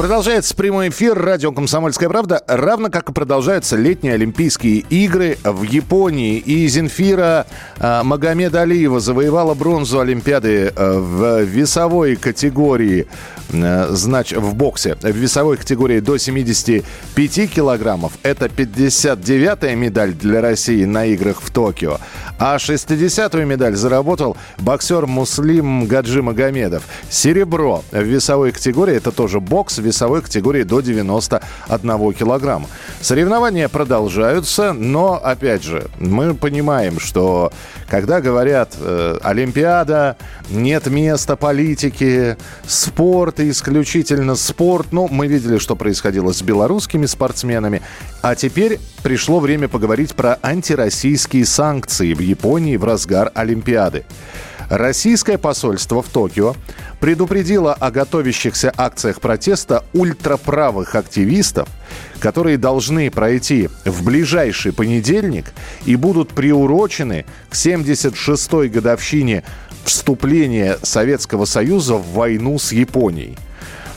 Продолжается прямой эфир радио «Комсомольская правда», равно как и продолжаются летние Олимпийские игры в Японии. И Земфира э, Алиева завоевала бронзу Олимпиады э, в весовой категории, э, значит, в боксе, в весовой категории до 75 килограммов. Это 59-я медаль для России на играх в Токио. А 60-ю медаль заработал боксер Муслим Гаджи Магомедов. Серебро в весовой категории, это тоже бокс, весовой категории до 91 килограмма. Соревнования продолжаются, но, опять же, мы понимаем, что когда говорят э, Олимпиада, нет места политики, спорт исключительно спорт, ну, мы видели, что происходило с белорусскими спортсменами, а теперь пришло время поговорить про антироссийские санкции в Японии в разгар Олимпиады. Российское посольство в Токио предупредило о готовящихся акциях протеста ультраправых активистов, которые должны пройти в ближайший понедельник и будут приурочены к 76-й годовщине вступления Советского Союза в войну с Японией –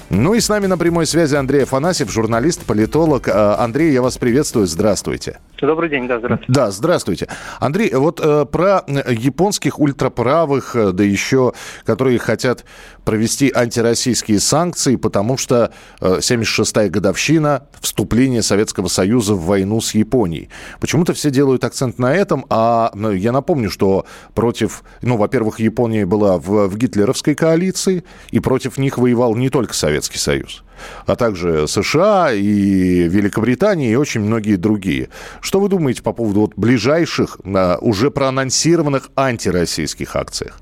ну и с нами на прямой связи Андрей Афанасьев, журналист, политолог. Э, Андрей, я вас приветствую. Здравствуйте. Добрый день, да, здравствуйте. Да, здравствуйте. Андрей, вот э, про японских ультраправых, э, да еще, которые хотят провести антироссийские санкции, потому что э, 76-я годовщина вступления Советского Союза в войну с Японией. Почему-то все делают акцент на этом, а ну, я напомню, что против, ну, во-первых, Япония была в, в гитлеровской коалиции, и против них воевал не только Советский Союз, а также США и Великобритания и очень многие другие. Что вы думаете по поводу вот ближайших, а, уже проанонсированных антироссийских акциях?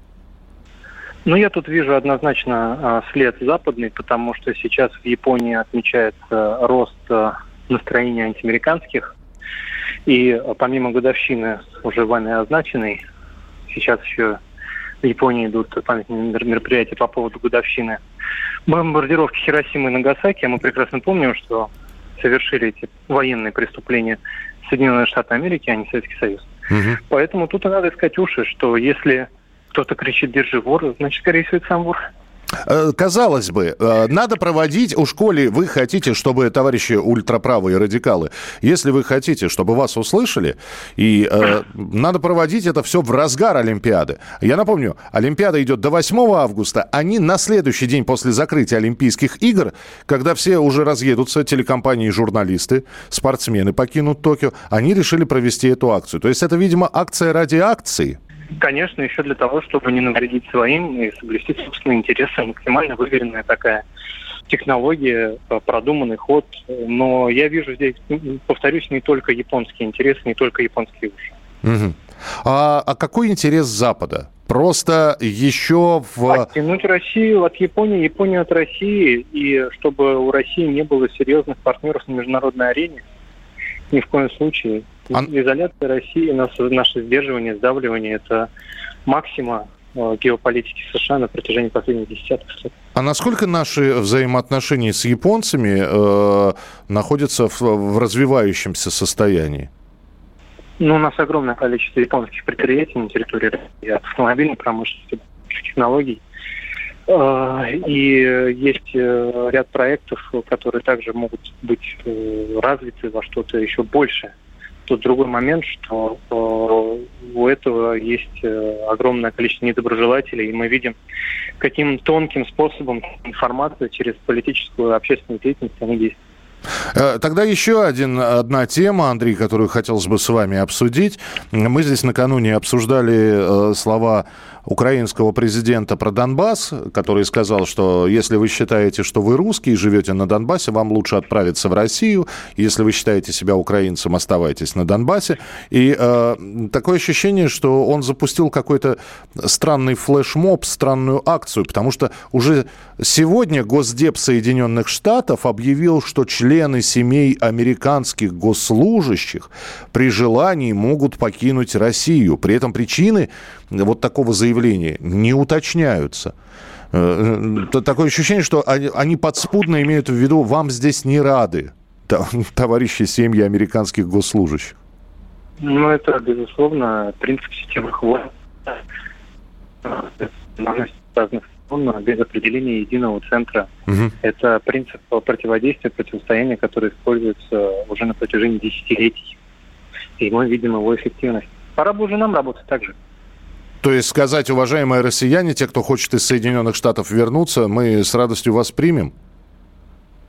Ну, я тут вижу однозначно а, след западный, потому что сейчас в Японии отмечается рост а, настроения антиамериканских. И помимо годовщины уже вами означенной, сейчас еще в Японии идут памятные мероприятия по поводу годовщины бомбардировки Хиросимы и Нагасаки. А мы прекрасно помним, что совершили эти военные преступления Соединенные Штаты Америки, а не Советский Союз. Угу. Поэтому тут надо искать уши, что если кто-то кричит «держи вор», значит, скорее всего, это сам вор. Э, казалось бы, э, надо проводить, у школе вы хотите, чтобы товарищи ультраправые радикалы, если вы хотите, чтобы вас услышали, и э, надо проводить это все в разгар Олимпиады. Я напомню, Олимпиада идет до 8 августа, они на следующий день после закрытия Олимпийских игр, когда все уже разъедутся, телекомпании журналисты, спортсмены покинут Токио, они решили провести эту акцию. То есть это, видимо, акция ради акции. Конечно, еще для того, чтобы не навредить своим и соблюсти собственные интересы. Максимально выверенная такая технология, э, продуманный ход. Но я вижу здесь, повторюсь, не только японские интересы, не только японские уши. Угу. А, а какой интерес Запада? Просто еще в... Оттянуть Россию от Японии, Японию от России, и чтобы у России не было серьезных партнеров на международной арене. Ни в коем случае. А... Изоляция России, наше, наше сдерживание, сдавливание – это максима э, геополитики США на протяжении последних десятков лет. А насколько наши взаимоотношения с японцами э, находятся в, в развивающемся состоянии? Ну, у нас огромное количество японских предприятий на территории России, от автомобильной промышленности, технологий. Э, и есть э, ряд проектов, которые также могут быть развиты во что-то еще большее. Тут другой момент, что э, у этого есть э, огромное количество недоброжелателей, и мы видим, каким тонким способом информация через политическую и общественную деятельность они действуют. Э, тогда еще один, одна тема, Андрей, которую хотелось бы с вами обсудить. Мы здесь накануне обсуждали слова украинского президента про Донбасс, который сказал, что если вы считаете, что вы русский и живете на Донбассе, вам лучше отправиться в Россию. Если вы считаете себя украинцем, оставайтесь на Донбассе. И э, такое ощущение, что он запустил какой-то странный флешмоб, странную акцию, потому что уже сегодня Госдеп Соединенных Штатов объявил, что члены семей американских госслужащих при желании могут покинуть Россию. При этом причины вот такого заявления заявлении не уточняются. Э, такое ощущение, что они, подспудно имеют в виду, вам здесь не рады, товарищи семьи американских госслужащих. Ну, это, безусловно, принцип системы хвост. разных сторон без определения единого центра. Угу. Это принцип противодействия, противостояния, который используется уже на протяжении десятилетий. И мы видим его эффективность. Пора бы уже нам работать так же. То есть сказать, уважаемые россияне, те, кто хочет из Соединенных Штатов вернуться, мы с радостью вас примем?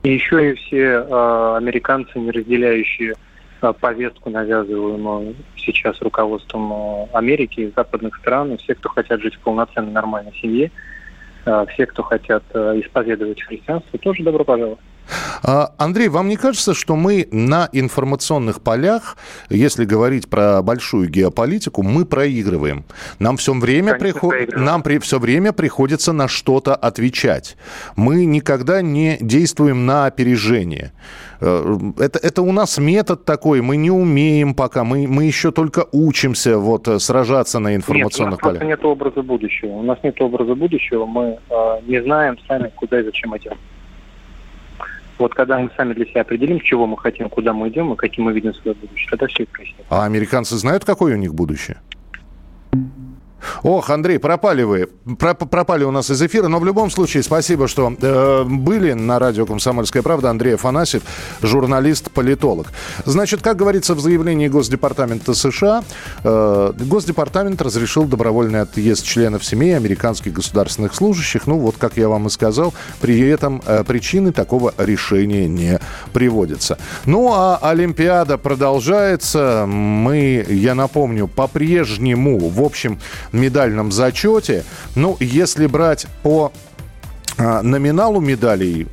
И еще и все э, американцы, не разделяющие э, повестку, навязываемую сейчас руководством э, Америки и западных стран, и все, кто хотят жить в полноценной нормальной семье, э, все, кто хотят э, исповедовать христианство, тоже добро пожаловать. А, Андрей, вам не кажется, что мы на информационных полях, если говорить про большую геополитику, мы проигрываем? Нам все время, приход... Нам при... все время приходится на что-то отвечать. Мы никогда не действуем на опережение. Э, это, это у нас метод такой, мы не умеем пока, мы, мы еще только учимся вот, э, сражаться на информационных нет, у нас полях. нет образа будущего. У нас нет образа будущего, мы э, не знаем сами, куда и зачем идем. Вот когда мы сами для себя определим, чего мы хотим, куда мы идем и каким мы видим свое будущее, тогда все это прояснится. А американцы знают, какое у них будущее? Ох, Андрей, пропали вы. пропали у нас из эфира. Но в любом случае, спасибо, что э, были на радио «Комсомольская правда». Андрей Афанасьев, журналист-политолог. Значит, как говорится в заявлении Госдепартамента США, э, Госдепартамент разрешил добровольный отъезд членов семей американских государственных служащих. Ну, вот как я вам и сказал, при этом э, причины такого решения не приводятся. Ну, а Олимпиада продолжается. Мы, я напомню, по-прежнему, в общем, медальном зачете. Ну, если брать по а, номиналу медалей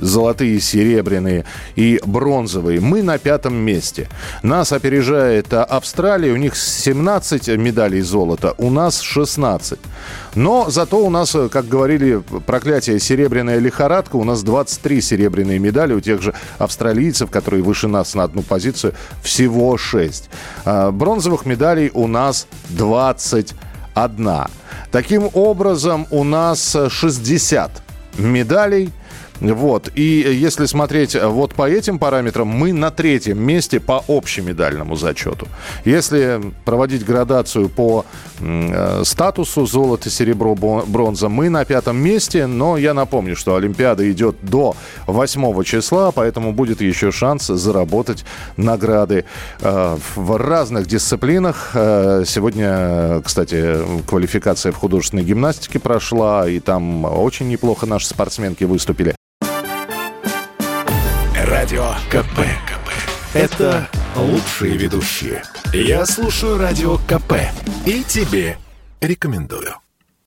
золотые, серебряные и бронзовые мы на пятом месте. Нас опережает а, Австралия, у них 17 медалей золота, у нас 16. Но зато у нас, как говорили, проклятие серебряная лихорадка, у нас 23 серебряные медали, у тех же австралийцев, которые выше нас на одну позицию, всего 6. А, бронзовых медалей у нас 20 одна. Таким образом, у нас 60 медалей – вот. И если смотреть вот по этим параметрам, мы на третьем месте по общемедальному зачету. Если проводить градацию по э, статусу золото, серебро, бронза, мы на пятом месте. Но я напомню, что Олимпиада идет до 8 числа, поэтому будет еще шанс заработать награды э, в разных дисциплинах. Э, сегодня, кстати, квалификация в художественной гимнастике прошла, и там очень неплохо наши спортсменки выступили. Радио КП. КП. Это лучшие ведущие. Я слушаю Радио КП и тебе рекомендую.